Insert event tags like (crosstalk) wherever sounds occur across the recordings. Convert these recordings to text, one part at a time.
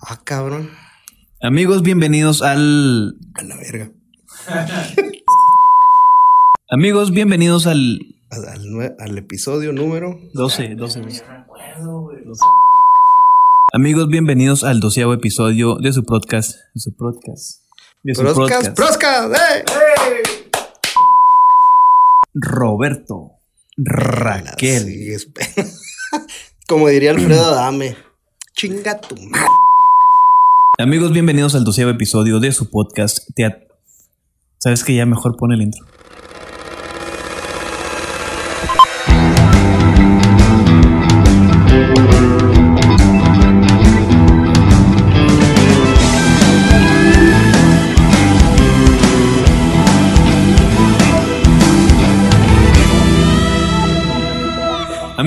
Ah, cabrón. Amigos, bienvenidos al. A la verga. (laughs) Amigos, bienvenidos al. Al, al nue- al episodio número. 12, 12. 12. Amigos, bienvenidos al doceavo episodio de su podcast. De su podcast. De su podcast. proscas, ¡eh! Roberto. Raquel. (laughs) Como diría Alfredo Adame. Chinga tu. Amigos, bienvenidos al doceavo episodio de su podcast. Teat- ¿Sabes que ya mejor pone el intro?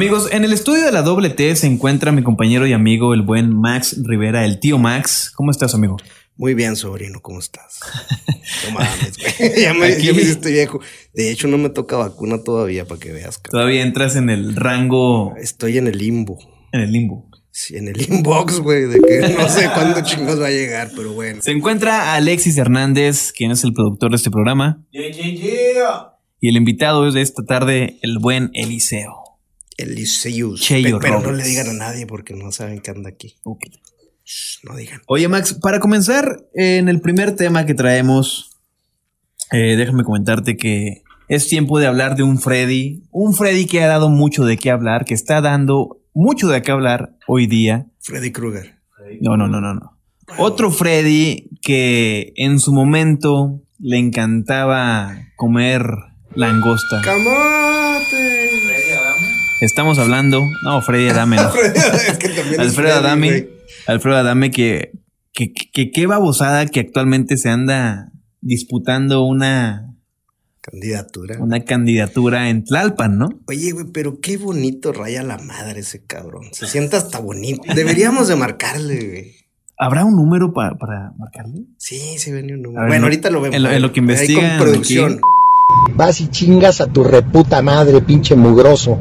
Amigos, en el estudio de la doble T se encuentra mi compañero y amigo, el buen Max Rivera, el tío Max. ¿Cómo estás, amigo? Muy bien, sobrino, ¿cómo estás? (laughs) No mames, güey. (laughs) Ya me, Aquí- ya me hiciste viejo. De hecho, no me toca vacuna todavía para que veas, cabrón. Todavía entras en el rango, Estoy en el limbo. en el limbo. Sí, en el inbox, güey, de que no sé cuándo (laughs) chingos va a llegar, pero bueno. Se encuentra Alexis Hernández, quien es el productor de este programa. Y el invitado es de esta tarde, el buen Eliseo. Eliseus. Cheyo Pe- Pero no le digan a nadie porque no saben que anda aquí. Shh, no digan. Oye, Max, para comenzar, en el primer tema que traemos, eh, déjame comentarte que es tiempo de hablar de un Freddy. Un Freddy que ha dado mucho de qué hablar, que está dando mucho de qué hablar hoy día. Freddy Krueger. No, no, no, no, no. Otro Freddy que en su momento le encantaba comer langosta. ¡Camote! Estamos hablando, no, Freddy Adame, no. (laughs) es que también es Alfredo Freddy, Adame. Alfredo Adame que, que, que, que qué babosada que actualmente se anda disputando una, Candidatura. una candidatura en Tlalpan, ¿no? Oye, güey, pero qué bonito raya la madre ese cabrón. Se siente hasta bonito. Deberíamos de marcarle, güey. ¿Habrá un número pa- para marcarle? Sí, se venía un número. ver, Bueno, no- ahorita lo vemos. en lo- en lo que Ahí investigan con producción. aquí. Vas y chingas a tu reputa madre, pinche mugroso.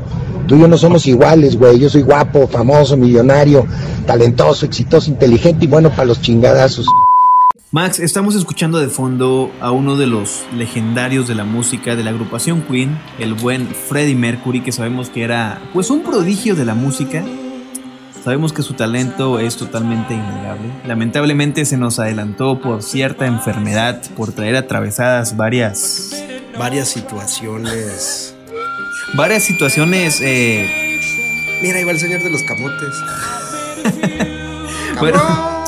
Tú y yo no somos iguales, güey. Yo soy guapo, famoso, millonario, talentoso, exitoso, inteligente y bueno para los chingadazos. Max, estamos escuchando de fondo a uno de los legendarios de la música de la agrupación Queen, el buen Freddie Mercury, que sabemos que era pues un prodigio de la música. Sabemos que su talento es totalmente innegable. Lamentablemente se nos adelantó por cierta enfermedad, por traer atravesadas varias, Varias situaciones. Varias situaciones. eh, Mira, ahí va el señor de los camotes. (laughs) Bueno. (laughs)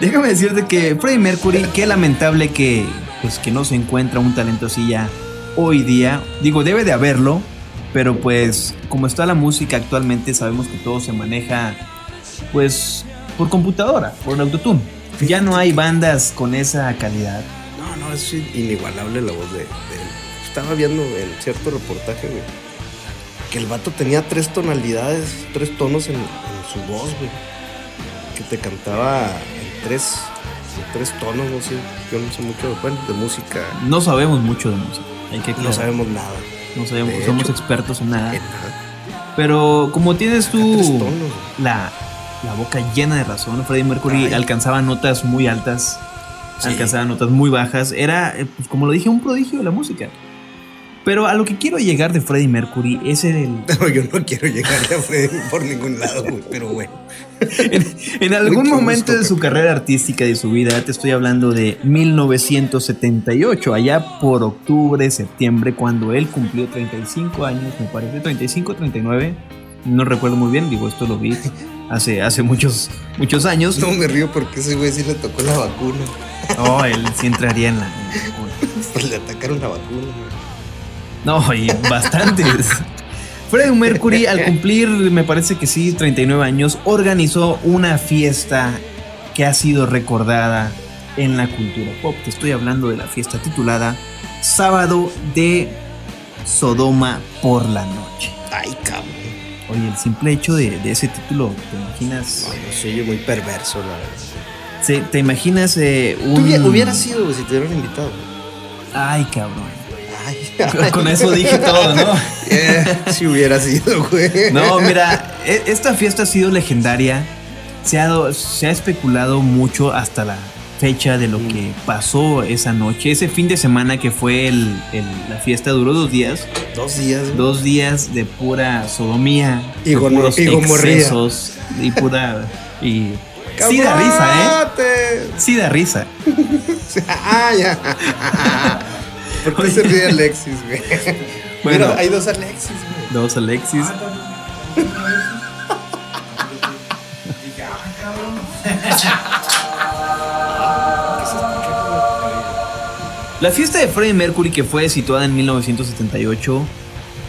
Déjame decirte que Freddie Mercury, qué lamentable que, pues, que no se encuentra un talento así ya hoy día. Digo, debe de haberlo, pero pues como está la música actualmente, sabemos que todo se maneja pues por computadora, por autotune. Ya no hay bandas con esa calidad. No, no, es inigualable la voz de, de él. Estaba viendo en cierto reportaje, güey, que el vato tenía tres tonalidades, tres tonos en, en su voz, güey. Que te cantaba en tres, en tres tonos, no sé. Yo no sé mucho, bueno, de música. No sabemos mucho de música. Hay que No sabemos nada. No sabemos, De somos hecho. expertos en nada. En nada. Pero como tienes tú tonos. la, la boca llena de razón, Freddie Mercury Ay. alcanzaba notas muy altas, Sí. alcanzaba notas muy bajas. Era, eh, pues, como lo dije, un prodigio de la música. Pero a lo que quiero llegar de Freddie Mercury es el... (laughs) Pero yo no quiero llegarle a Freddy por ningún lado, güey, pero bueno. (laughs) En, en algún Mucho momento gusto, de su carrera artística y de su vida, te estoy hablando de 1978, allá por octubre, septiembre, cuando él cumplió 35 años, me parece, 35, 39, no recuerdo muy bien, digo, esto lo vi hace, hace muchos, muchos años. No me río porque ese güey sí le tocó la vacuna. No, él sí entraría en la... (laughs) Le atacaron la vacuna, güey. No, y bastantes. (laughs) Freddie Mercury, al cumplir, me parece que sí, 39 años, organizó una fiesta que ha sido recordada en la cultura pop. Te estoy hablando de la fiesta titulada Sábado de Sodoma por la noche. Ay, cabrón. Oye, el simple hecho de, de ese título, ¿te imaginas? No, no sé, yo muy perverso, la verdad. Se- ¿Te imaginas eh, Tú un... hubiera- sido, si te hubieran invitado. Ay, cabrón. Ay, Con eso dije todo, ¿no? (laughs) Eh, si hubiera sido, güey. No, mira, e- esta fiesta ha sido legendaria se ha, se ha especulado mucho hasta la fecha de lo Mm. que pasó esa noche, ese fin de semana que fue el, el- la fiesta duró dos días, Dos días. güey. dos días de pura sodomía, Y gono- puros y excesos y pura y sí da risa, ¿eh? Sí da risa. (laughs) Ah, ya. ¿Por qué se ríe Alexis, güey? (laughs) Bueno. Mira, hay dos Alexis, güey. Dos Alexis. La fiesta de Freddie Mercury que fue situada en 1978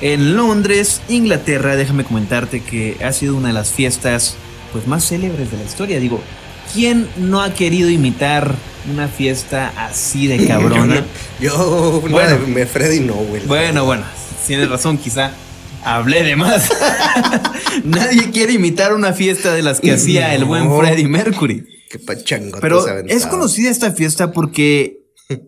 en Londres, Inglaterra, déjame comentarte que ha sido una de las fiestas pues más célebres de la historia. Digo, ¿quién no ha querido imitar una fiesta así de (laughs) cabrona? Yo, una Bueno. de me Freddy no, güey. Bueno, bueno, tienes razón, quizá hablé de más. (laughs) Nadie quiere imitar una fiesta de las que hacía el buen. Freddie Mercury. Qué pachangote Pero es conocida esta fiesta porque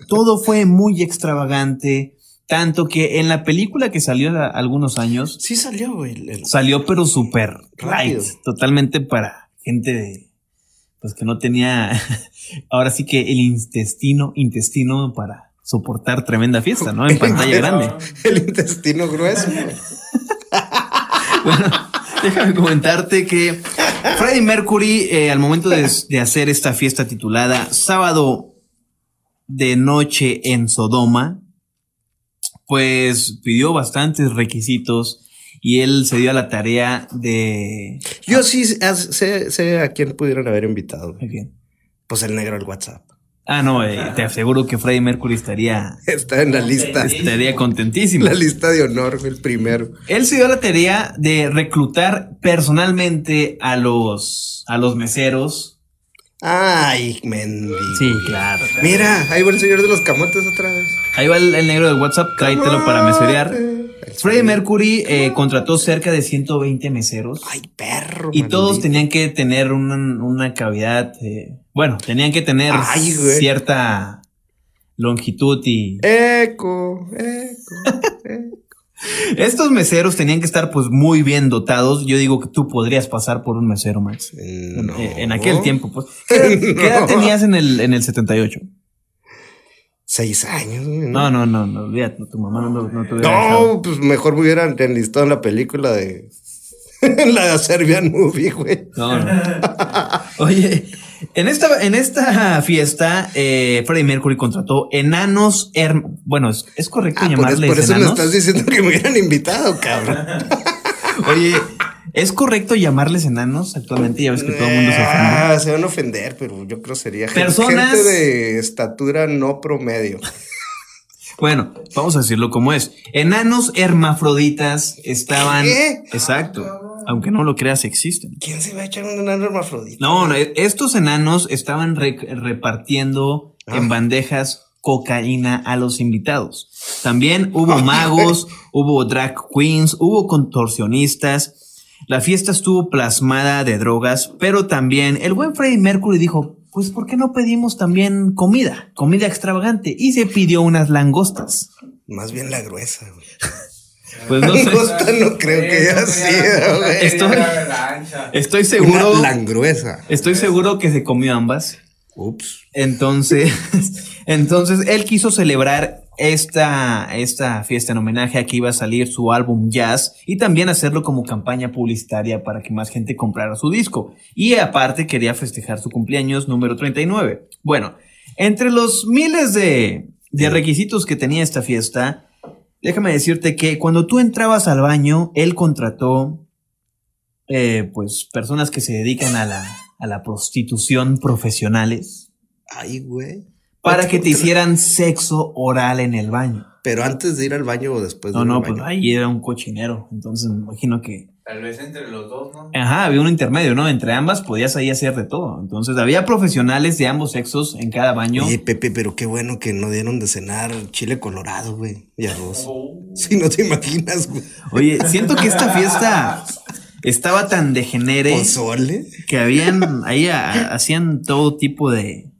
todo fue muy extravagante, tanto que en la película que salió a- algunos años Sí salió, güey. el- salió pero súper light, totalmente para gente de pues que no tenía (laughs) ahora sí que el intestino intestino para soportar tremenda fiesta, ¿no? En (laughs) pantalla grande. El intestino grueso. (laughs) Bueno, déjame comentarte que Freddie Mercury, eh, al momento de, de hacer esta fiesta titulada Sábado de Noche en Sodoma, pues pidió bastantes requisitos y él se dio a la tarea de... Yo sí sé, sé a quién pudieron haber invitado. güey. Muy bien. Pues el negro del WhatsApp. Ah, no, eh, te aseguro que Freddie Mercury estaría, (laughs) Está en la lista. estaría contentísimo. La lista de honor, el primero. Él se dio la tarea de reclutar personalmente a los, a los meseros. Ay, Mendy. Sí, claro. claro. Mira, ahí va el señor de los camotes otra vez. Ahí va el, el negro del WhatsApp, tráetelo para meserear. Freddie Mercury eh, contrató cerca de 120 meseros Ay, perro. y todos tenían que tener una, una cavidad, eh, bueno, tenían que tener Ay, cierta longitud y Eco, eco, (laughs) eco. estos meseros tenían que estar pues muy bien dotados. Yo digo que tú podrías pasar por un mesero, Max. En, No. en aquel tiempo, pues. ¿Qué edad, qué edad (laughs) tenías en el, en el 78? Seis años. No, no, no, no, olvídate, tu mamá no, no, no te hubiera dejado. No, pues mejor me hubieran enlistado en la película de. (laughs) la de Serbian Movie, güey. No, no. Oye, en esta, en esta fiesta, eh, Freddie Mercury contrató enanos. herm- bueno, es, es correcto Ah, por, llamarles por eso me enanos. estás diciendo que me hubieran invitado, cabrón. (laughs) Oye, ¿es correcto llamarles enanos actualmente? Ya ves que todo el mundo se ofende. Ah, se van a ofender, pero yo creo sería Personas- gente de estatura no promedio. (laughs) Bueno, vamos a decirlo como es. Enanos hermafroditas estaban. ¿Qué? Exacto. Aunque no lo creas, existen. ¿Quién se va a echar un enano hermafrodita? No, no, estos enanos estaban re- repartiendo Ah. en bandejas cocaína a los invitados. También hubo (laughs) magos, hubo drag queens, hubo contorsionistas. La fiesta estuvo plasmada de drogas, pero también el buen Freddie Mercury dijo, pues ¿por qué no pedimos también comida? Comida extravagante. Y se pidió unas langostas. Más bien la gruesa, güey. (laughs) Pues no sé. Langosta no creo que haya sido, güey. Estoy, estoy Una seguro. langruesa. Estoy seguro que se comió ambas. Ups. Entonces, (laughs) entonces él quiso celebrar esta, esta fiesta en homenaje a que iba a salir su álbum Jazz y también hacerlo como campaña publicitaria para que más gente comprara su disco. Y aparte quería festejar su cumpleaños número 39. Bueno, entre los miles de, de requisitos que tenía esta fiesta, déjame decirte que cuando tú entrabas al baño, él contrató eh, pues personas que se dedican a la, a la prostitución profesionales Ay, güey. Para que te hicieran sexo oral en el baño. Pero antes de ir al baño o después de No, ir no, al pues baño. ahí era un cochinero. Entonces me imagino que. Tal vez entre los dos, ¿no? Ajá, había un intermedio, ¿no? Entre ambas podías ahí hacer de todo. Entonces había profesionales de ambos sexos en cada baño. Oye, Pepe, pero qué bueno que no dieron de cenar chile colorado, güey. Y arroz. Si no te imaginas, güey. Oye, siento que esta fiesta estaba tan degenere Pozole. que habían ahí a- hacían todo tipo de,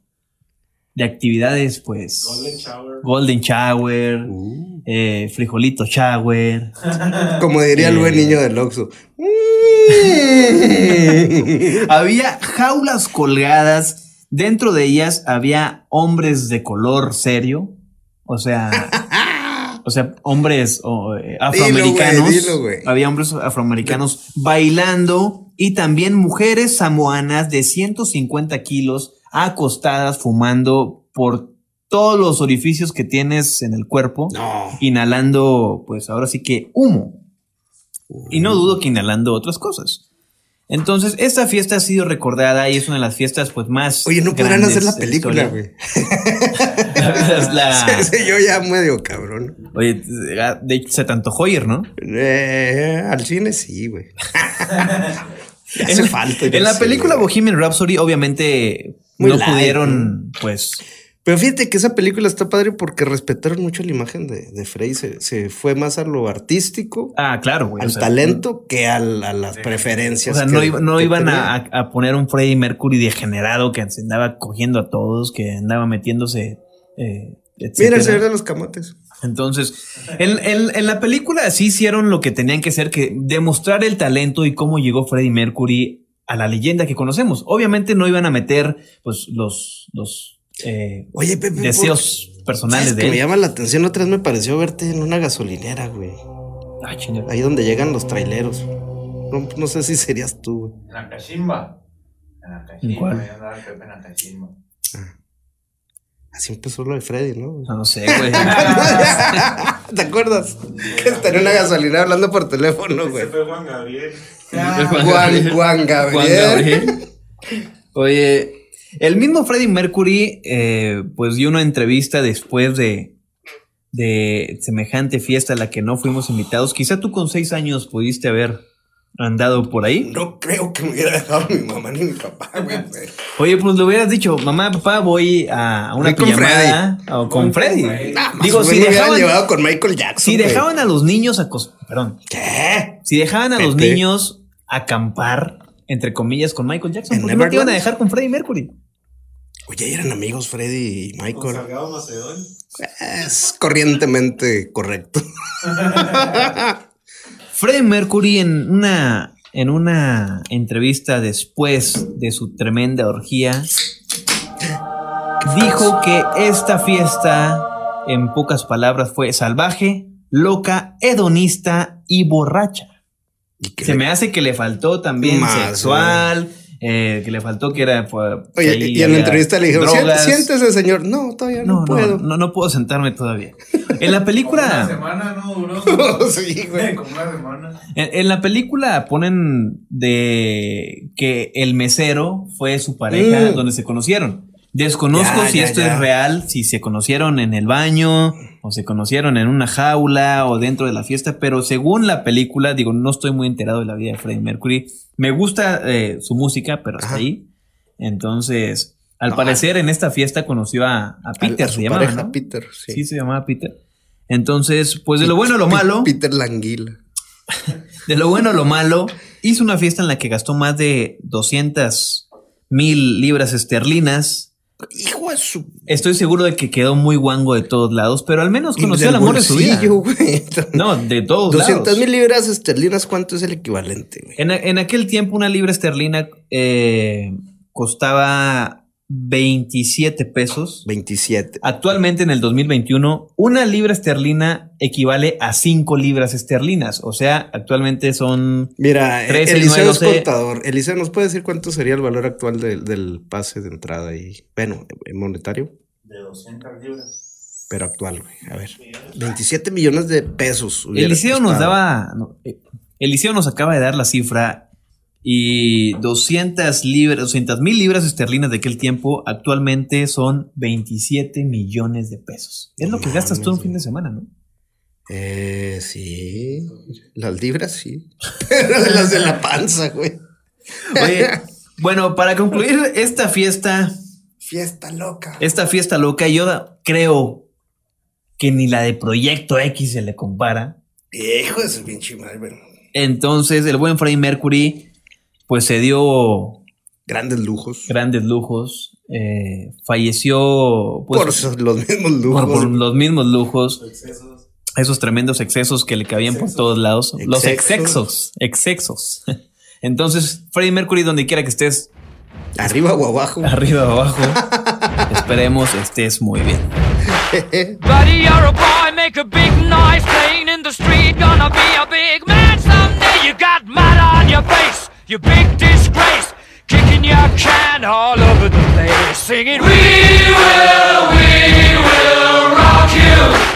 de actividades, pues. Golden Shower. Golden shower, Uh. eh, frijolito shower. (laughs) Como diría el buen Eh. niño del Oxxo. (laughs) Había jaulas colgadas. Dentro de ellas había hombres de color serio. O sea, o sea, hombres eh, afroamericanos. dilo, había hombres afroamericanos bailando y también mujeres samoanas de 150 kilos acostadas fumando por todos los orificios que tienes en el cuerpo, No. inhalando, pues ahora sí que humo. Y no dudo que inhalando otras cosas. Entonces, esta fiesta ha sido recordada y es una de las fiestas pues más. Oye, no podrán hacer la película, güey. (laughs) La- la- (laughs) Sí, sí, yo ya medio cabrón. Oye, de hecho, se te antojó ir, ¿no? Eh, al cine sí, güey. (laughs) Hace en, falta. en la sé, película. Bohemian Rhapsody, obviamente, Muy no pudieron, pues. Pero fíjate que esa película está padre porque respetaron mucho la imagen de, de Frey. Se, se fue más a lo artístico, Ah, claro, güey. al o sea, talento, que al- a las O preferencias. sea, que- no, iba- no iban a, a poner un Freddie Mercury degenerado que andaba cogiendo a todos, que andaba metiéndose. Eh, Mira el señor de los camates. Entonces, en, en- en la película sí hicieron lo que tenían que hacer, que demostrar el talento y cómo llegó Freddie Mercury a la leyenda que conocemos. Obviamente no iban a meter pues los, los eh, Oye, Pepe. deseos ¿por- personales ¿sabes de que él. me llama la atención? Otra vez me pareció verte en una gasolinera, güey. Ah, chingada. Ahí donde llegan los traileros. No, no sé si serías tú, güey. En la cachimba. En la ¿En cachimba. cuál? En la cachimba. Así empezó lo de Freddy, ¿no? No, no sé, (laughs) güey. ¿Te acuerdas? Que está en una gasolinera hablando por teléfono, güey. Ese fue Juan Gabriel. Juan, Juan Gabriel. Juan Gabriel. (laughs) Oye, el mismo Freddie Mercury, eh, pues dio una entrevista después de, de semejante fiesta a la que no fuimos invitados. Quizá tú con seis años pudiste haber andado por ahí. No creo que me hubiera dejado mi mamá ni mi papá, güey. Oye, pues le hubieras dicho, mamá, papá, voy a una Voy con pijamada o con Freddy. Freddy. Nada más, Digo, si me hubieran dejaban, llevado con Michael Jackson. si dejaban a los niños a perdón, ¿Qué? si dejaban a los niños acampar, entre comillas, con Michael Jackson, ¿En ¿por qué no te iban a dejar con Freddie Mercury? Oye, eran amigos Freddy y Michael. Macedón. Es corrientemente correcto. (laughs) Freddie Mercury en una, en una entrevista después de su tremenda orgía dijo que esta fiesta, en pocas palabras, fue salvaje, loca, hedonista y borracha. Y que Se le- me hace que le faltó también Más, sexual, eh, que le faltó que era... fue- Oye, ahí y en la entrevista le dijeron, siéntese, señor. No, todavía no, puedo. no, no puedo sentarme todavía. En la Como Una película... semana no duró. (laughs) sí, güey. (laughs) Como una semana. En, en la película ponen de que el mesero fue su pareja Mm. donde se conocieron. Desconozco Ya, si ya, esto ya. es real, si se conocieron en el baño o se conocieron en una jaula o dentro de la fiesta, pero según la película, digo, no estoy muy enterado de la vida de Freddie Mercury. Me gusta eh, su música, pero hasta Ajá. ahí. Entonces, al No, parecer en esta fiesta conoció a, a Peter, a se llamaba, ¿no? Peter, sí. Sí, se llamaba Peter. Entonces, pues de lo bueno a lo malo. Peter Languila. (laughs) De lo bueno a lo malo, hizo una fiesta en la que gastó más de 200 mil libras esterlinas. Hijo de su. Estoy seguro de que quedó muy guango de todos lados, pero al menos conoció el amor de su vida. güey. No, de todos 200 lados. mil libras esterlinas, ¿cuánto es el equivalente, güey? En, en aquel tiempo una libra esterlina eh, costaba 27 pesos. 27. Actualmente en el 2021, una libra esterlina equivale a 5 libras esterlinas. O sea, actualmente son Mira, eh, 13, Eliseo 9, es 12. contador. Eliseo, ¿nos puede decir cuánto sería el valor actual del- del pase de entrada y, bueno, en monetario? De 200 libras. Pero actual, güey. A ver. 27 millones de pesos. Eliseo nos costado. daba. no, eh, Eliseo nos acaba de dar la cifra y 200 libras, 200 mil libras esterlinas de aquel tiempo actualmente son 27 millones de pesos. Es lo que gastas tú un fin de semana, ¿no? Eh, sí. Las libras, sí. (laughs) Pero de las de la panza, güey. Oye, (laughs) bueno, para concluir esta fiesta, Fiesta loca. esta fiesta loca, yo creo que ni la de Proyecto X se le compara. Hijo de su pinche madre. Entonces, el buen Freddie Mercury, pues se dio Grandes lujos. grandes lujos. eh, falleció pues, por los mismos lujos. por los mismos lujos, Excesos. esos tremendos excesos que le cabían por todos lados. Los Excesos. excesos, excesos. (laughs) Entonces, Freddie Mercury, donde quiera que estés, Arriba o abajo. arriba o abajo, (laughs) esperemos estés muy bien. (laughs) Buddy, you're a boy, make a big noise playing in the street. Gonna be a big man someday. You got mud on your face, you big disgrace. Kicking your can all over the place, singing, We will, we will rock you.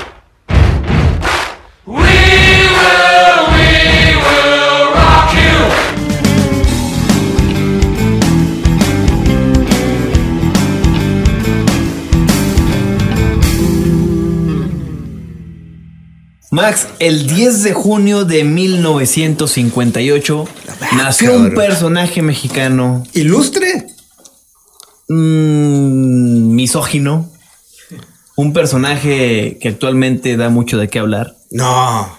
Max, el 10 de junio de 1958 nació un personaje mexicano Ilustre. mm, misógino, un personaje que actualmente da mucho de qué hablar. No.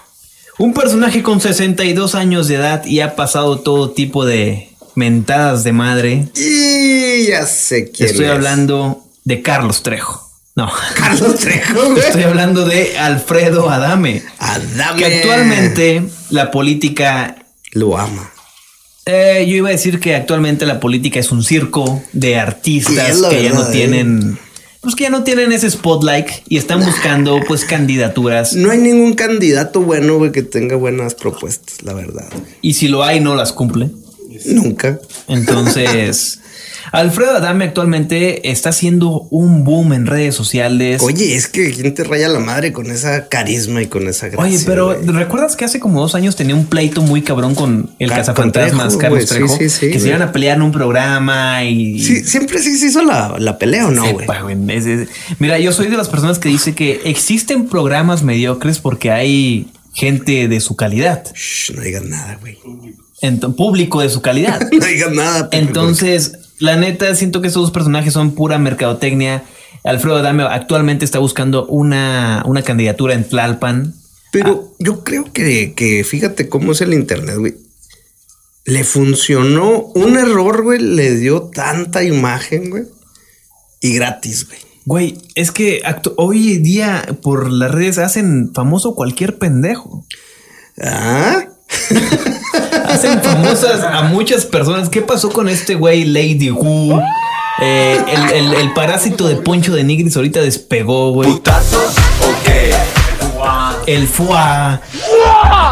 Un personaje con 62 años de edad y ha pasado todo tipo de mentadas de madre. Y ya sé quién Estoy es. hablando de Carlos Trejo. No, (laughs) Carlos Trejo, güey. estoy hablando de Alfredo Adame. Adame. Que actualmente la política Lo ama. Eh, yo iba a decir que actualmente la política es un circo de artistas que ya no ¿eh? tienen, pues que ya no tienen ese spotlight y están buscando pues candidaturas No hay ningún candidato bueno, güey, que tenga buenas propuestas, la verdad. y si lo hay no las cumple. Nunca. Entonces, (laughs) Alfredo Adame actualmente está haciendo un boom en redes sociales. Oye, es que quién te raya la madre con esa carisma y con esa gracia. Oye, pero güey? ¿recuerdas que hace como dos años tenía un pleito muy cabrón con el Ca- cazafantasmas Trejo, Carlos güey, sí, Trejo? sí, sí, que se iban a pelear en un programa y... Sí, siempre sí se hizo la, la pelea o no, güey. Sepa, güey. Es- es- Mira, yo soy de las personas que dice que existen programas mediocres porque hay gente de su calidad, Shh, no digas nada, güey. Ent- público de su calidad. (laughs) No digas nada. Entonces, la neta, siento que estos dos personajes son pura mercadotecnia. Alfredo Adame actualmente está buscando una, una candidatura en Tlalpan. Pero yo creo que, que fíjate cómo es el internet, güey. Le funcionó un error, güey. Le dio tanta imagen, güey. Y gratis, güey. Güey, es que hoy día por las redes hacen famoso cualquier pendejo. Ah, (laughs) Hacen famosas a muchas personas. ¿Qué pasó con este güey Lady Wu? Eh, el, el- el parásito de Poncho de Nigris ahorita despegó, güey. El Fua.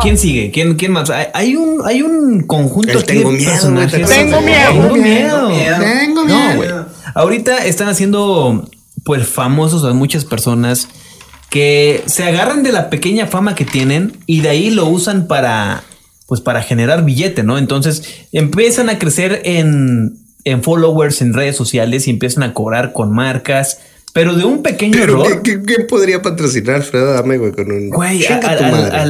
¿Quién sigue? ¿Quién, quién más? Hay, un, hay un conjunto El tengo de miedo, personajes. Tengo miedo. Tengo miedo. Tengo No, miedo. güey. Ahorita están haciendo pues famosos a muchas personas que se agarran de la pequeña fama que tienen y de ahí lo usan para pues para generar billete, ¿no? Entonces empiezan a crecer en, en followers en redes sociales y empiezan a cobrar con marcas, pero de un pequeño pero error. ¿qué, qué, qué podría patrocinar Alfredo Dame, güey, con un. Güey,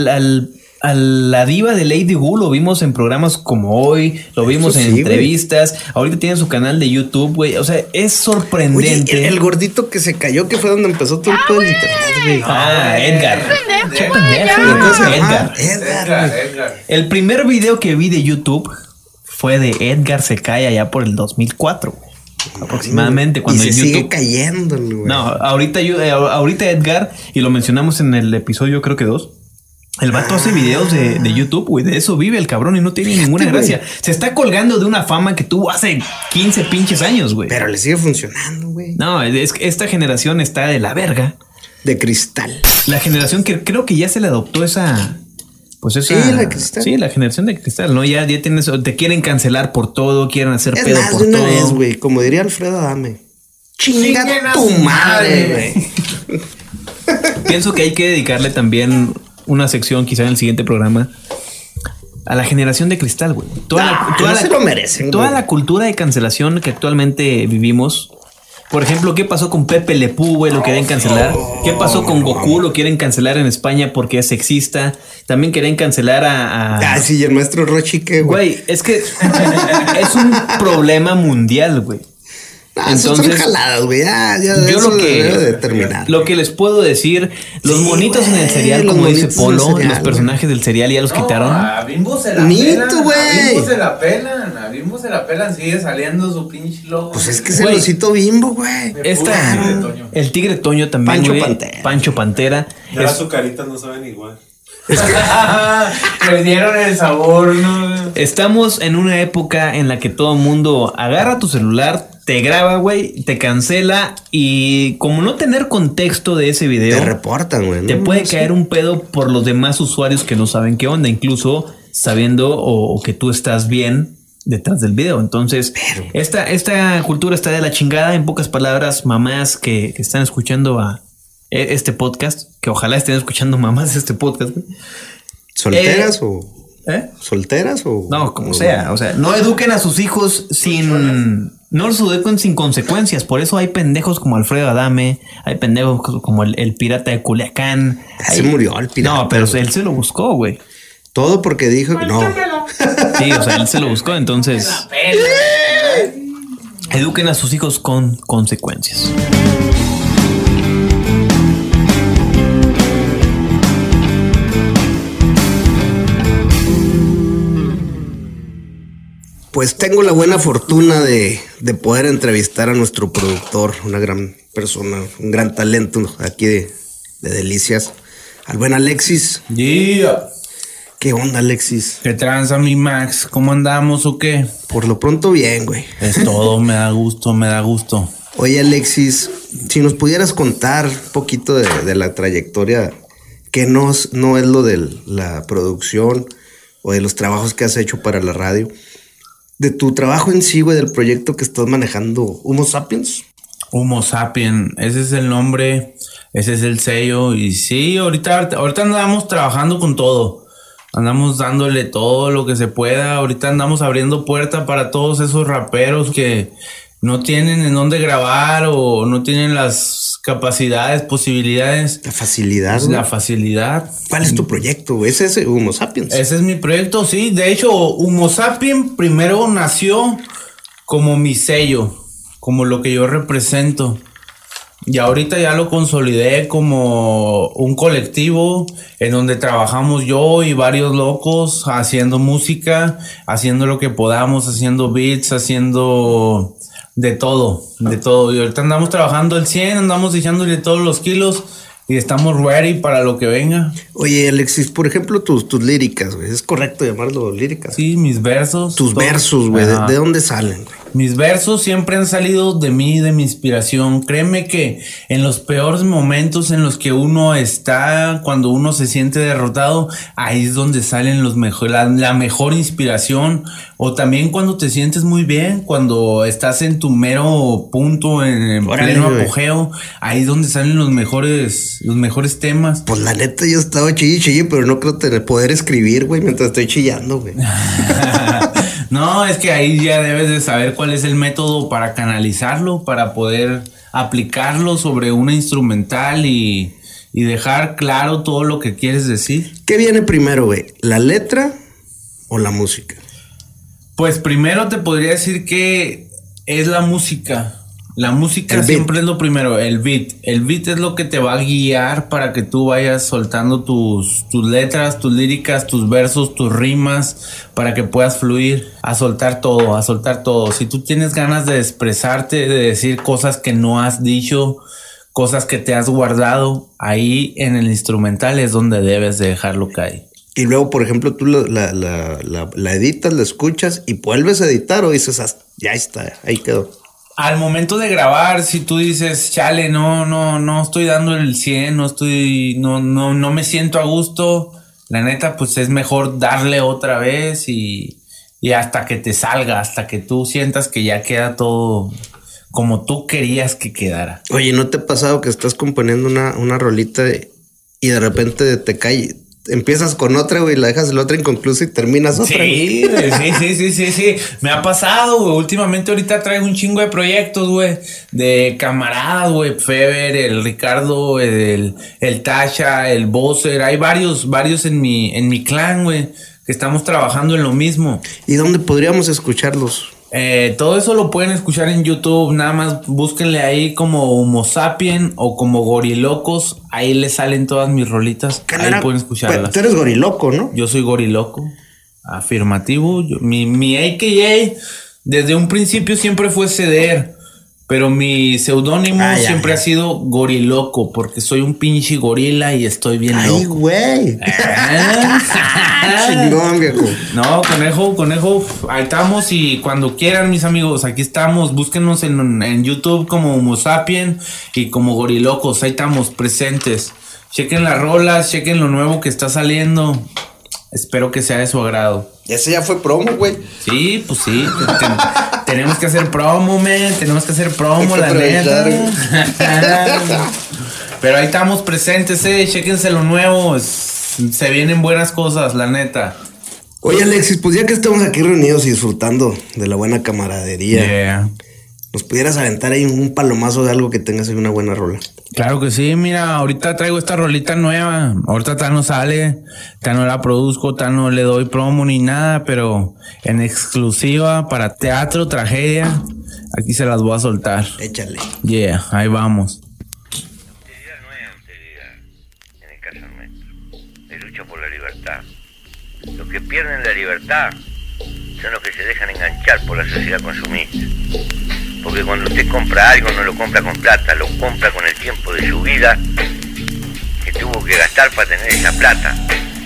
al- a la diva de Lady Wu lo vimos en programas como hoy, lo vimos Eso en sí, entrevistas, ahorita tiene su canal de YouTube, güey, o sea, es Oye, sorprendente. el, el gordito que se cayó, que fue donde empezó todo el del internet, güey. ah, Edgar. Edgar. Edgar. El primer video que vi de YouTube fue de Edgar se cae allá por el 2004, güey, aproximadamente cuando y se sigue cayendo, güey. No, ahorita yo, eh, ahorita Edgar, y lo mencionamos en el episodio, creo que dos. El vato hace videos de, de YouTube, güey. De eso vive el cabrón y no tiene ninguna güey. gracia. Se está colgando de una fama que tuvo hace 15 pinches años, güey. Pero le sigue funcionando, güey. No, es que esta generación está de la verga. De cristal. La generación que creo que ya se le adoptó esa. Pues esa. Sí, la de cristal. Sí, la generación de cristal, ¿no? Ya, ya tienes. Te quieren cancelar por todo, quieren hacer Es pedo más por de una todo. vez, güey. Como diría Alfredo Adame. Chinga tu madre, güey. Pienso que hay que dedicarle también una sección, quizá en el siguiente programa, a la generación de cristal, güey. Toda, Ah, la, toda no la- se lo merecen, Toda güey. la cultura de cancelación que actualmente vivimos. Por ejemplo, ¿qué pasó con Pepe Le Pew, güey? Lo quieren cancelar. ¿Qué pasó con Goku? Lo quieren cancelar en España porque es sexista. También quieren cancelar a... a- Ah, sí, y el maestro Rochi, ¿qué, güey? Güey, es que (laughs) es un problema mundial, güey. Ah, entonces, jaladas, güey. Ya, ya, yo eso lo que- debe de terminar. Lo que les puedo decir, los Sí, monitos en el los como dice Polo, cereal, los personajes del cereal ya los quitaron. A Bimbo se la Nito, pelan. A Bimbo se la pelan. A Bimbo se la pelan. Sigue saliendo su pinche logo. Pues es que es Güey. el osito bimbo, güey. Esta, Tigre Toño. el tigre Toño también, Pancho. Pantera. Pancho Pantera. Ya Es- las azucaritas no saben igual. (laughs) Perdieron el sabor, ¿no? Estamos en una época en la que todo el mundo agarra tu celular, te graba, güey, te cancela y como no tener contexto de ese video, Te reportan, güey. te ¿no? puede Sí. caer un pedo por los demás usuarios que no saben qué onda, incluso sabiendo o, o que tú estás bien detrás del video. Entonces, esta, esta cultura está de la chingada. En pocas palabras, mamás que, que están escuchando a e- este podcast, que ojalá estén escuchando mamás de este podcast. güey. ¿Solteras o...? ¿Eh? ¿Solteras o...? No, como o- sea. O sea, no eduquen a sus hijos sin. No los eduquen sin consecuencias. Por eso hay pendejos como Alfredo Adame, hay pendejos como el, el pirata de Culiacán. Ya se Hay- murió el pirata, No, pero él se lo buscó, güey. Todo porque dijo que no. (laughs) Sí, o sea, él se lo buscó. Entonces, (laughs) eduquen a sus hijos con consecuencias. Pues tengo la buena fortuna de, de poder entrevistar a nuestro productor, una gran persona, un gran talento aquí de, de Delicias, al buen Alexis. Yeah. ¿Qué onda, Alexis? ¿Qué tranza mi Max? ¿Cómo andamos o qué? Por lo pronto, bien, güey. Es todo, me da gusto, me da gusto. Oye, Alexis, si nos pudieras contar un poquito de, de la trayectoria, que no, no es lo de la producción o de los trabajos que has hecho para la radio, de tu trabajo en sí, güey, del proyecto que estás manejando, Humo Sapiens. Homo sapien, ese es el nombre, ese es el sello. Y sí, ahorita, ahorita andamos trabajando con todo. Andamos dándole todo lo que se pueda. Ahorita andamos abriendo puerta para todos esos raperos que no tienen en dónde grabar o no tienen las capacidades, posibilidades, La facilidad. la facilidad. ¿Cuál es tu proyecto? Ese es Humo Sapiens. Ese es mi proyecto, sí. De hecho, Homo Sapien primero nació como mi sello, como lo que yo represento. Y ahorita ya lo consolidé como un colectivo en donde trabajamos yo y varios locos haciendo música, haciendo lo que podamos, haciendo beats, haciendo de todo, de todo. Y ahorita andamos trabajando el 100, andamos echándole todos los kilos y estamos ready para lo que venga. Oye, Alexis, por ejemplo, tus, tus líricas, güey. ¿Es correcto llamarlo líricas? Sí, mis versos. Tus todo. versos, güey. ¿De, de dónde salen, güey? Mis versos siempre han salido de mí, de mi inspiración. Créeme que en los peores momentos en los que uno está, cuando uno se siente derrotado, ahí es donde salen los mejor, la, la mejor inspiración. O también cuando te sientes muy bien, cuando estás en tu mero punto, en, en Órale, pleno apogeo, ahí es donde salen los mejores, los mejores temas. Pues la neta, yo estaba chille, chille, pero no creo tener poder escribir, güey, mientras estoy chillando, güey. (laughs) no, es que ahí ya debes de saber cuál es el método para canalizarlo, para poder aplicarlo sobre una instrumental y, y dejar claro todo lo que quieres decir. ¿Qué viene primero, güey? ¿La letra o la música? Pues primero te podría decir que es la música. La música siempre es lo primero, el beat. El beat es lo que te va a guiar para que tú vayas soltando tus, tus letras, tus líricas, tus versos, tus rimas, para que puedas fluir, a soltar todo, a soltar todo. Si tú tienes ganas de expresarte, de decir cosas que no has dicho, cosas que te has guardado, ahí en el instrumental es donde debes de dejarlo caer. Y luego, por ejemplo, tú la, la, la, la- la editas, la escuchas y vuelves a editar o dices, "Ah, ya está, ahí quedó. Al momento de grabar, si tú dices, chale, no, no, no estoy dando el 100, no estoy, no, no, no me siento a gusto, la neta, pues es mejor darle otra vez y, y hasta que te salga, hasta que tú sientas que ya queda todo como tú querías que quedara. Oye, ¿no te ha pasado que estás componiendo una, una rolita y de repente te cae, empiezas con otra, güey, la dejas la otra inconclusa y terminas otra? Sí, güey, sí, sí, sí, sí, sí. Me ha pasado, güey. Últimamente ahorita traigo un chingo de proyectos, güey. De camaradas, güey. Feber, el Ricardo, el, el Tasha, el Bowser. Hay varios, varios en mi, en mi clan, güey. Que estamos trabajando en lo mismo. ¿Y dónde podríamos escucharlos? Eh, todo eso lo pueden escuchar en YouTube. Nada más búsquenle ahí como Homo Sapien o como Gorilocos. Ahí les salen todas mis rolitas. Ahí pueden escucharlas. Tú eres goriloco, ¿no? Yo soy goriloco. Afirmativo. Yo- mi, mi AKA desde un principio siempre fue ceder. Pero mi seudónimo Ah, siempre ya. ha sido Goriloco, porque soy un pinche gorila y estoy bien Ay, loco. güey. (laughs) (laughs) Chingón, viejo. No, conejo, conejo, ahí estamos y cuando quieran, mis amigos, aquí estamos. Búsquenos en, en YouTube como Homo Sapien y como Gorilocos, ahí estamos presentes. Chequen las rolas, chequen lo nuevo que está saliendo. Espero que sea de su agrado. Ese ya fue promo, güey. Sí, pues sí. Te- te- tenemos que hacer promo, man. Tenemos que hacer promo, la neta. (laughs) Pero ahí estamos presentes, eh. Chéquense lo nuevo. Se vienen buenas cosas, la neta. Oye, Alexis, pues ya que estamos aquí reunidos y disfrutando de la buena camaradería, Yeah. ¿Nos pudieras aventar ahí un palomazo de algo que tengas ahí una buena rola? Claro que sí, mira, ahorita traigo esta rolita nueva. Ahorita tal no sale, tal no la produzco, tal no le doy promo ni nada, pero en exclusiva para teatro, tragedia, aquí se las voy a soltar. Échale. Yeah, ahí vamos. No es austeridad, en el caso nuestro. Es lucha por la libertad. Los que pierden la libertad son los que se dejan enganchar por la sociedad consumista. Porque cuando usted compra algo no lo compra con plata, lo compra con el tiempo de su vida que tuvo que gastar para tener esa plata.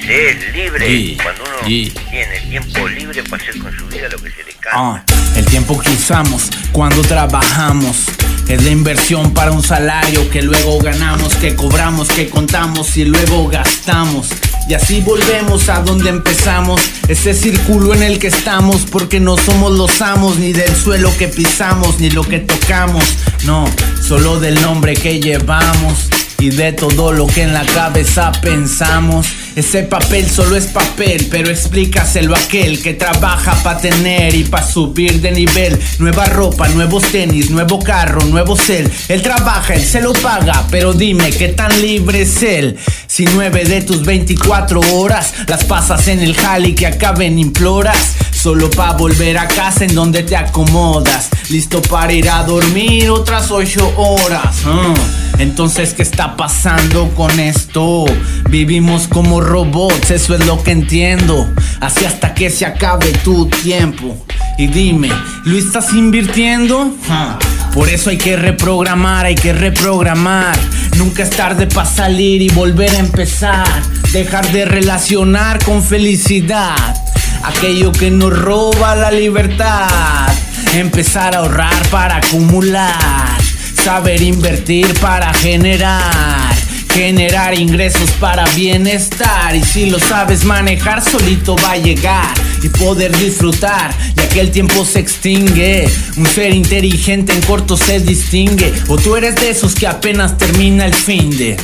Se es libre Sí, cuando uno sí. tiene tiempo libre para hacer con su vida lo que se le canta. Ah, el tiempo que usamos cuando trabajamos es la inversión para un salario que luego ganamos, que cobramos, que contamos y luego gastamos. Y así volvemos a donde empezamos, ese círculo en el que estamos, porque no somos los amos ni del suelo que pisamos, ni lo que tocamos, no, solo del nombre que llevamos y de todo lo que en la cabeza pensamos. Ese papel solo es papel, pero explícaselo a aquel que trabaja para tener y para subir de nivel. Nueva ropa, nuevos tenis, nuevo carro, nuevo cel. Él trabaja, él se lo paga, pero dime qué tan libre es él. Si nueve de tus 24 horas las pasas en el jali que acaben imploras. Solo pa' volver a casa en donde te acomodas. Listo para ir a dormir otras 8 horas. Ah, Entonces, ¿qué está pasando con esto? Vivimos como robots, eso es lo que entiendo. Así hasta que se acabe tu tiempo. Y dime, ¿lo estás invirtiendo? Por eso hay que reprogramar, hay que reprogramar. Nunca es tarde para salir y volver a empezar. Dejar de relacionar con felicidad aquello que nos roba la libertad. Empezar a ahorrar para acumular, saber invertir para generar. Generar ingresos para bienestar. Y si lo sabes manejar solito va a llegar y poder disfrutar ya que el tiempo se extingue. Un ser inteligente en corto se distingue. O tú eres de esos que apenas termina el fin de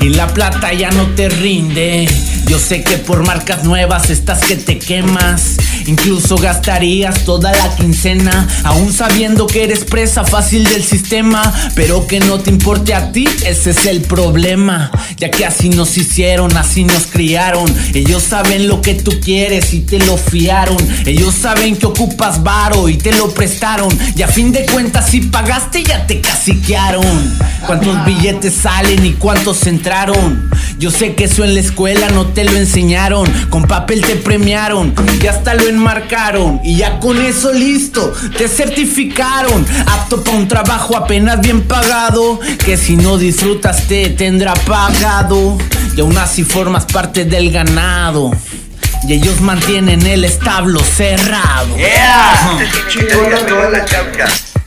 y la plata ya no te rinde. Yo sé que por marcas nuevas estás que te quemas. Incluso gastarías toda la quincena, aún sabiendo que eres presa fácil del sistema. Pero que no te importe a ti, ese es el problema. Ya que así nos hicieron, así nos criaron. Ellos saben lo que tú quieres y te lo fiaron. Ellos saben que ocupas varo y te lo prestaron. Y a fin de cuentas, si pagaste, ya te caciquearon. ¿Cuántos billetes salen y cuántos entraron? Yo sé que eso en la escuela no te lo enseñaron. Con papel te premiaron y hasta lo enmarcaron. Y ya con eso listo, te certificaron. Apto para un trabajo apenas bien pagado. Que si no disfrutas te tendrá pagado. Y aún así formas parte del ganado. Y ellos mantienen el establo cerrado. ¡Yeah!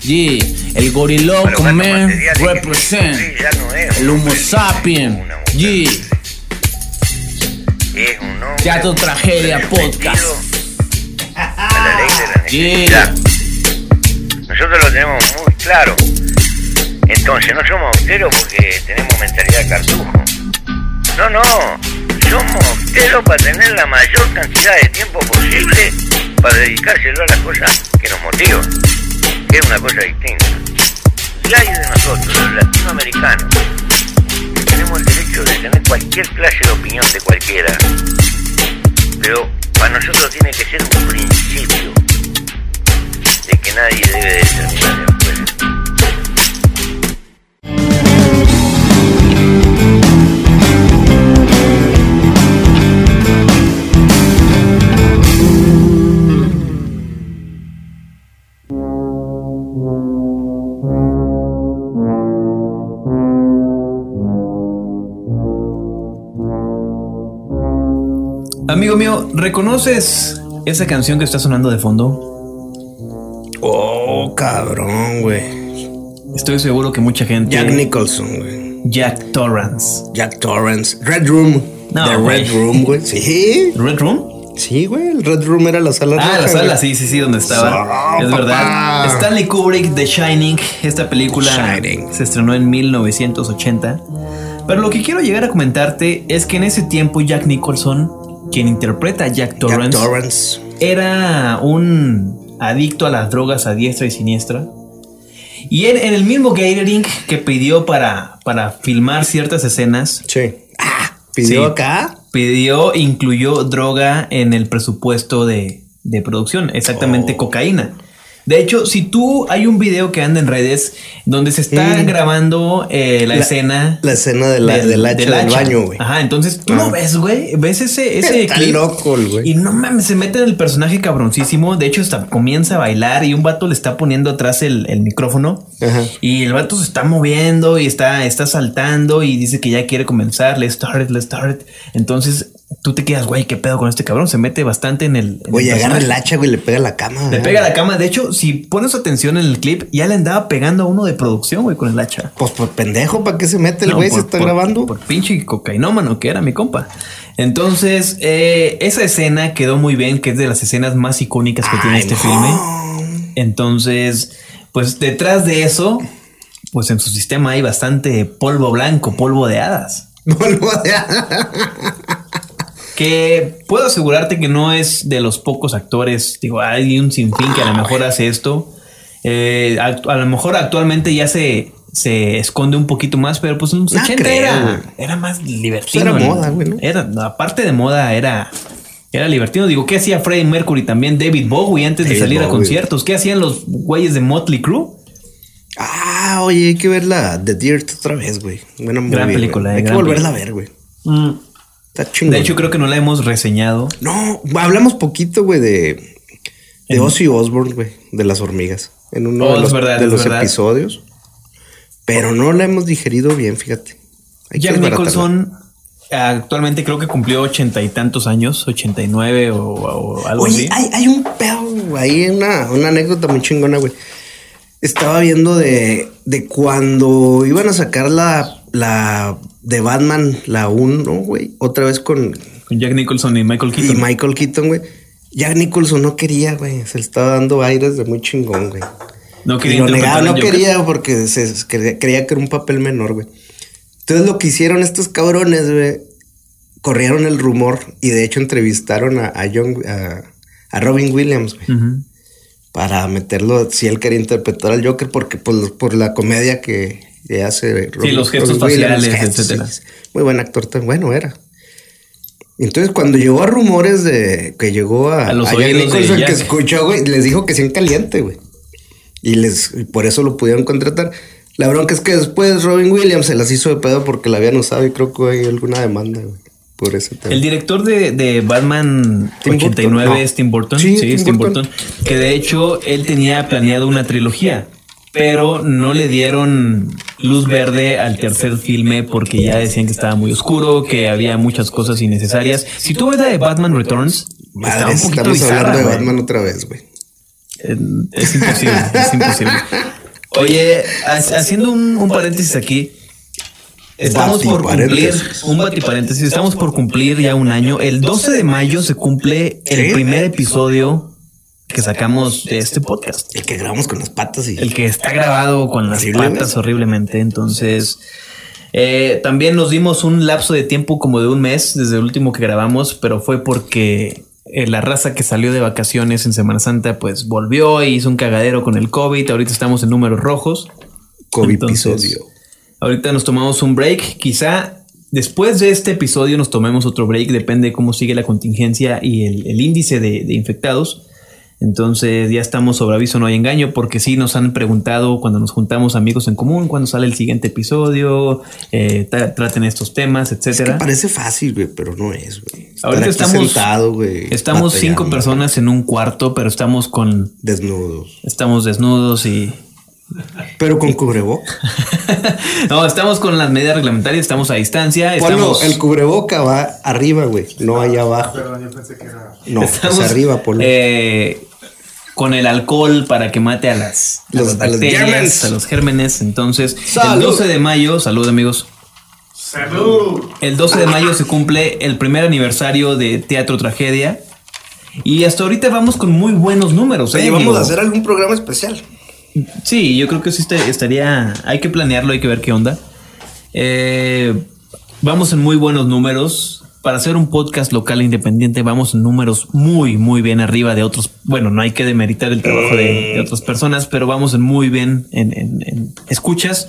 Yeah, el gatos man, represent. sí, ya no es El Homo sapien. Yeah, Es un hombre Teatro Tragedia Podcast. A la ley de la (laughs) Yeah. Nosotros lo tenemos muy claro. Entonces, no somos austeros porque tenemos mentalidad de cartujo. No, no. Somos austeros para tener la mayor cantidad de tiempo posible para dedicárselo a las cosas que nos motivan, que es una cosa distinta. Hay de nosotros, los latinoamericanos, que tenemos el derecho de tener cualquier clase de opinión de cualquiera, pero para nosotros tiene que ser un principio de que nadie debe determinar Amigo mío, ¿reconoces esa canción que está sonando de fondo? Oh, cabrón, güey. Estoy seguro que mucha gente. Jack Nicholson, güey. Jack Torrance. Jack Torrance. Red Room. No, The. Red Room, güey. Sí. ¿Red Room? Sí, güey. El Red Room era la sala Ah, roja, la sala, güey. sí, sí, sí, donde estaba. Oh, es verdad. Stanley Kubrick, The Shining. Esta película Shining. se estrenó en 1980. Pero lo que quiero llegar a comentarte es que en ese tiempo Jack Nicholson, quien interpreta a Jack Jack Torrance, Torrance. era un adicto a las drogas a diestra y siniestra. Y en, en el mismo gathering que pidió para, para filmar ciertas escenas, Sí. Ah, pidió Sí. acá. pidió, incluyó droga en el presupuesto de, de producción, exactamente Oh. cocaína. De hecho, si tú hay un video que anda en redes donde se está Mm. grabando eh, la, La- escena La escena de la, del, hacha del, hacha. baño, güey. Ajá, entonces tú Ah. lo ves, güey. Ves ese, ese Está clip loco, güey. y no mames, se mete en el personaje cabroncísimo. De hecho, hasta comienza a bailar y un vato le está poniendo atrás el, el micrófono. Ajá. Y el vato se está moviendo y está, está saltando y dice que ya quiere comenzar. Let's start it, let's start it. Entonces tú te quedas, güey, qué pedo con este cabrón. Se mete bastante en el. en el Oye, agarra personaje. el hacha, güey, le pega la cama. Le pega la cama. De hecho, si pones atención en el clip, ya le andaba pegando a uno de producción, güey, con el hacha. Pues por pendejo, ¿para qué se mete el No, güey? Se está por- grabando. Por pinche cocainómano que era mi compa. Entonces, eh, esa escena quedó muy bien, que es de las escenas más icónicas que tiene este no. filme. Entonces, pues detrás de eso, pues en su sistema hay bastante polvo blanco, polvo de hadas. (laughs) Vuelvo a- Que puedo asegurarte que no es de los pocos actores. Digo, hay un sinfín que a lo mejor hace esto. Eh, a lo mejor actualmente ya se, se esconde un poquito más, pero pues en los No 80 creo, era, más divertido. Pues era moda, güey, ¿no? Era, aparte de moda, era, era divertido. Digo, ¿qué hacía Freddie Mercury también? David Bowie antes de salir a conciertos. ¿Qué hacían los güeyes de Motley Crue? Ah, oye, hay que ver la The Dirt otra vez, güey. Buena Gran movie, película, güey. eh, Hay que volverla a ver, güey. Está chingón. De hecho, creo que no la hemos reseñado. No, hablamos poquito, güey, de, de Ozzy Osbourne, güey, de las hormigas. En uno Oh, de los, verdad, de es los verdad. episodios. Pero no la hemos digerido bien, fíjate. Hay Jack. Nicholson actualmente creo que cumplió ochenta y tantos años, 89 o, o algo Oye, así. hay, hay un pedo, hay una, una anécdota muy chingona, güey. Estaba viendo de, de cuando iban a sacar la, la de Batman, la 1, güey. Otra vez con Con Jack Nicholson y Michael y Keaton. Michael Keaton, güey. Jack Nicholson no quería, güey. Se le estaba dando aires de muy chingón, güey. no Y quería lo interpretar negaba, no quería porque se creía, creía que era un papel menor, güey. Entonces lo que hicieron estos cabrones, güey, corrieron el rumor y de hecho entrevistaron a, a John, a, a Robin Williams, güey, para meterlo si él quería interpretar al Joker porque pues, por la comedia que, que hace Robin, los gestos faciales, gestos, etcétera. sí. Muy buen actor, tan bueno era. Entonces, cuando llegó a rumores de que llegó a, A los a de Nicholson, Jack. que escuchó, güey, les dijo que sí en caliente, güey. Y les y por eso lo pudieron contratar. La bronca es que después Robin Williams se las hizo de pedo porque la habían usado y creo que hay alguna demanda, güey, por ese tema. El director de, de Batman Tim 89 Burton, no. es Tim Burton. Sí, Sí, Tim es Tim Burton. Burton. Que de hecho él tenía planeado una trilogía, pero no le dieron luz verde al tercer filme porque ya decían que estaba muy oscuro, que había muchas cosas innecesarias. Si tú ves la de Batman Returns, está Madre, un poquito estamos bizarra, hablando de. Batman otra vez, güey. Eh, Es imposible, es imposible. Oye, ha- haciendo un, un paréntesis aquí. Estamos por cumplir un batiparéntesis. Estamos por cumplir ya un año. El 12 de mayo se cumple el primer episodio que sacamos de este podcast. El que grabamos con las patas y El que está grabado con las Horriblemente. patas horriblemente. Entonces, eh, también nos dimos un lapso de tiempo como de un mes desde el último que grabamos, pero fue porque eh, la raza que salió de vacaciones en Semana Santa, pues volvió e hizo un cagadero con el COVID. Ahorita estamos en números rojos. COVID Entonces, episodio. Ahorita nos tomamos un break. Quizá después de este episodio nos tomemos otro break. Depende de cómo sigue la contingencia y el, el índice de, de infectados. Entonces ya estamos sobre aviso, no hay engaño, porque sí nos han preguntado cuando nos juntamos amigos en común, cuándo sale el siguiente episodio, eh, tra- traten estos temas, Es que etcétera. parece fácil, güey, pero no es, güey. Ahorita aquí estamos, sentado, güey, estamos cinco personas en un cuarto, pero estamos con, desnudos. estamos desnudos y Pero con cubreboca. (laughs) no, estamos con las medidas reglamentarias, estamos a distancia. Polo, Estamos, el cubreboca va arriba, güey. No allá abajo. No, estamos, es arriba, Polo. eh, con el alcohol para que mate a las, Los- las a los bacterias, gérmenes. a los gérmenes. Entonces, Salud. el 12 de mayo, salud amigos. ¡Salud! El 12 de mayo se cumple el primer aniversario de Teatro Tragedia. Y hasta ahorita vamos con muy buenos números. Oye, ¿eh? vamos Digo, a hacer algún programa especial. Sí, yo creo que sí este- estaría. Hay que planearlo, hay que ver qué onda. Eh, vamos en muy buenos números. Para hacer un podcast local e independiente, vamos en números muy, muy bien arriba de otros. Bueno, no hay que demeritar el trabajo de, de otras personas, pero vamos en muy bien en, en- en escuchas.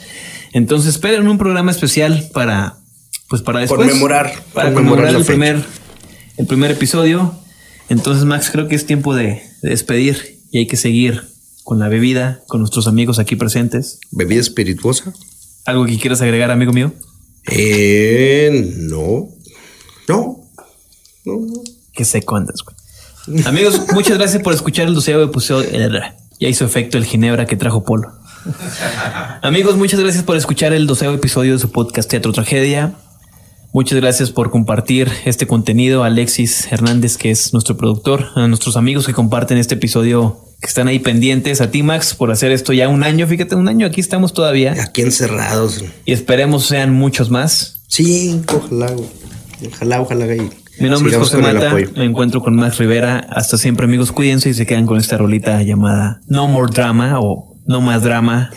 Entonces, esperen un programa especial para, pues para después. Conmemorar, Para conmemorar el primer, el primer episodio. Entonces, Max, creo que es tiempo de, de despedir y hay que seguir con la bebida, con nuestros amigos aquí presentes. Bebida espirituosa. ¿Algo que quieras agregar, amigo mío? Eh, no. No. No. no. Que seco andas, güey. Amigos, muchas gracias por escuchar el doceavo episodio. Ya hizo efecto el ginebra que trajo Polo. Amigos, muchas gracias por escuchar el doceavo episodio de su podcast Teatro Tragedia. Muchas gracias por compartir este contenido. a Alexis Hernández, que es nuestro productor, a nuestros amigos que comparten este episodio, que están ahí pendientes, a ti, Max, por hacer esto ya un año. Fíjate, un año aquí estamos todavía Aquí encerrados. y esperemos sean muchos más. Sí, ojalá. Ojalá, ojalá. güey. Mi nombre Sigamos es José Mata. Me encuentro con Max Rivera. Hasta siempre, amigos. Cuídense y se quedan con esta rolita llamada No More Drama o No Más Drama.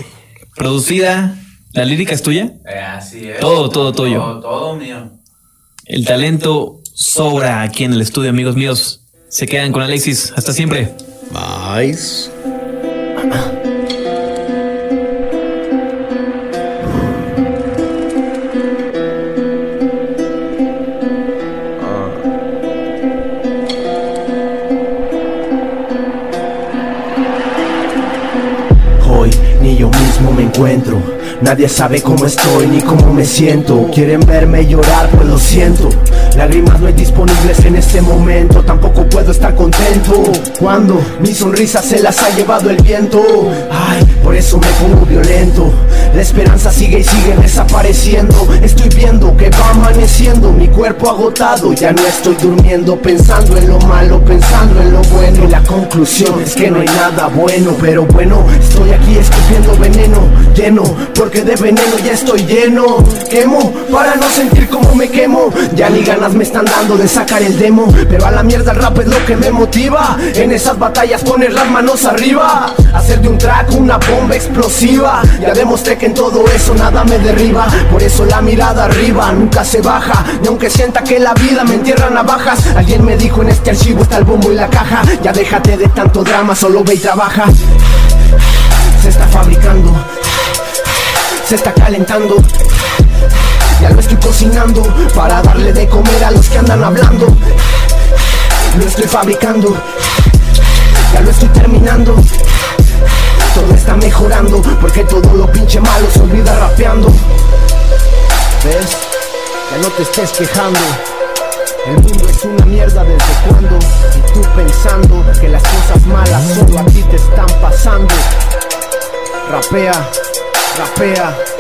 Producida. ¿La lírica es tuya? Eh, así es. Todo, todo tuyo. Todo, todo mío. El talento sobra aquí en el estudio, amigos míos. Se quedan con Alexis. Hasta siempre. Bye. Encuentro. Nadie sabe cómo estoy ni cómo me siento. Quieren verme llorar, pues lo siento. Lágrimas no hay disponibles en este momento. Tampoco puedo estar contento. Cuando mi sonrisa se las ha llevado el viento. Ay, por eso me pongo violento. La esperanza sigue y sigue desapareciendo. Estoy viendo que va amaneciendo. Mi cuerpo agotado. Ya no estoy durmiendo. Pensando en lo malo, pensando en lo bueno. Y la conclusión es que no hay nada bueno. Pero bueno, estoy aquí escupiendo veneno. Lleno, porque de veneno ya estoy lleno. Quemo para no sentir como me quemo. Ya ni ganas me están dando de sacar el demo. Pero a la mierda el rap es lo que me motiva. En esas batallas poner las manos arriba. Hacer de un track una bomba explosiva. Ya demostré que en todo eso nada me derriba. Por eso la mirada arriba nunca se baja. Y aunque sienta que la vida me entierra navajas. Alguien me dijo en este archivo está el bombo y la caja. Ya déjate de tanto drama, solo ve y trabaja. Se está fabricando. Se está calentando. Ya lo estoy cocinando para darle de comer a los que andan hablando. Lo estoy fabricando. Ya lo estoy terminando. Todo está mejorando porque todo lo pinche malo se olvida rapeando. ¿Ves? Ya no te estés quejando. El mundo es una mierda desde cuando Y tú pensando que las cosas malas solo a ti te están pasando Rapea, rapea